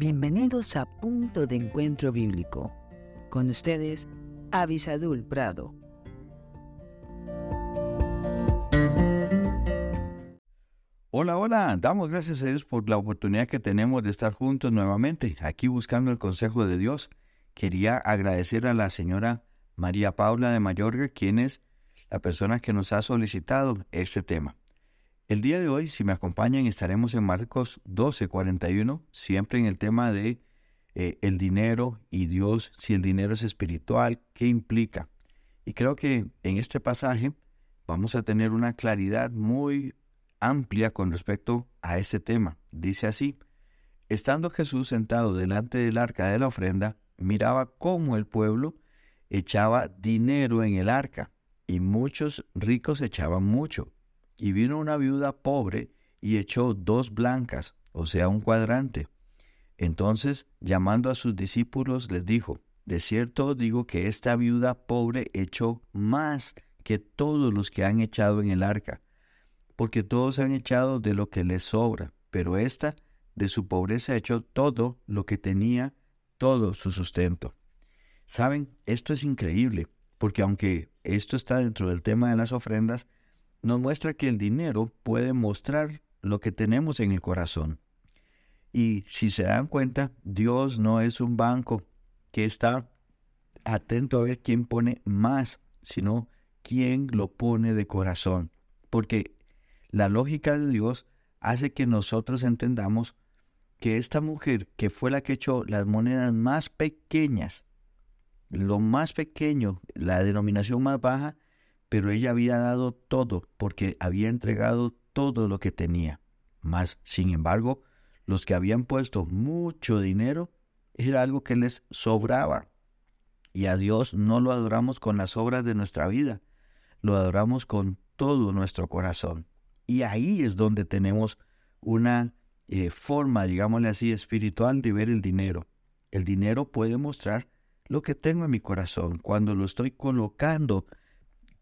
Bienvenidos a Punto de Encuentro Bíblico. Con ustedes, Avisadul Prado. Hola, hola, damos gracias a Dios por la oportunidad que tenemos de estar juntos nuevamente, aquí buscando el consejo de Dios. Quería agradecer a la señora María Paula de Mayorga, quien es la persona que nos ha solicitado este tema. El día de hoy, si me acompañan, estaremos en Marcos 12:41, siempre en el tema de eh, el dinero y Dios, si el dinero es espiritual, qué implica. Y creo que en este pasaje vamos a tener una claridad muy amplia con respecto a este tema. Dice así, estando Jesús sentado delante del arca de la ofrenda, miraba cómo el pueblo echaba dinero en el arca, y muchos ricos echaban mucho. Y vino una viuda pobre y echó dos blancas, o sea, un cuadrante. Entonces, llamando a sus discípulos, les dijo, De cierto digo que esta viuda pobre echó más que todos los que han echado en el arca, porque todos han echado de lo que les sobra, pero ésta de su pobreza echó todo lo que tenía, todo su sustento. Saben, esto es increíble, porque aunque esto está dentro del tema de las ofrendas, nos muestra que el dinero puede mostrar lo que tenemos en el corazón. Y si se dan cuenta, Dios no es un banco que está atento a ver quién pone más, sino quién lo pone de corazón. Porque la lógica de Dios hace que nosotros entendamos que esta mujer, que fue la que echó las monedas más pequeñas, lo más pequeño, la denominación más baja, pero ella había dado todo porque había entregado todo lo que tenía. Mas, sin embargo, los que habían puesto mucho dinero era algo que les sobraba. Y a Dios no lo adoramos con las obras de nuestra vida, lo adoramos con todo nuestro corazón. Y ahí es donde tenemos una eh, forma, digámosle así, espiritual de ver el dinero. El dinero puede mostrar lo que tengo en mi corazón cuando lo estoy colocando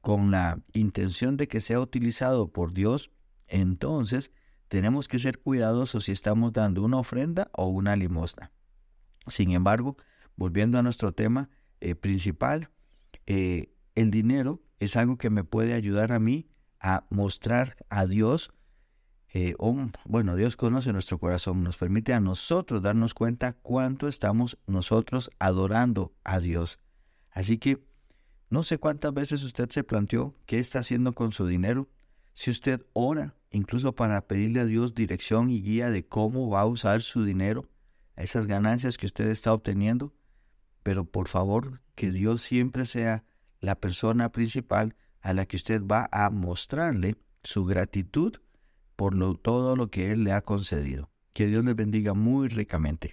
con la intención de que sea utilizado por Dios, entonces tenemos que ser cuidadosos si estamos dando una ofrenda o una limosna. Sin embargo, volviendo a nuestro tema eh, principal, eh, el dinero es algo que me puede ayudar a mí a mostrar a Dios, eh, bueno, Dios conoce nuestro corazón, nos permite a nosotros darnos cuenta cuánto estamos nosotros adorando a Dios. Así que no sé cuántas veces usted se planteó qué está haciendo con su dinero. Si usted ora, incluso para pedirle a Dios dirección y guía de cómo va a usar su dinero, esas ganancias que usted está obteniendo, pero por favor que Dios siempre sea la persona principal a la que usted va a mostrarle su gratitud por todo lo que Él le ha concedido. Que Dios le bendiga muy ricamente.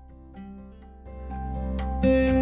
Thank you.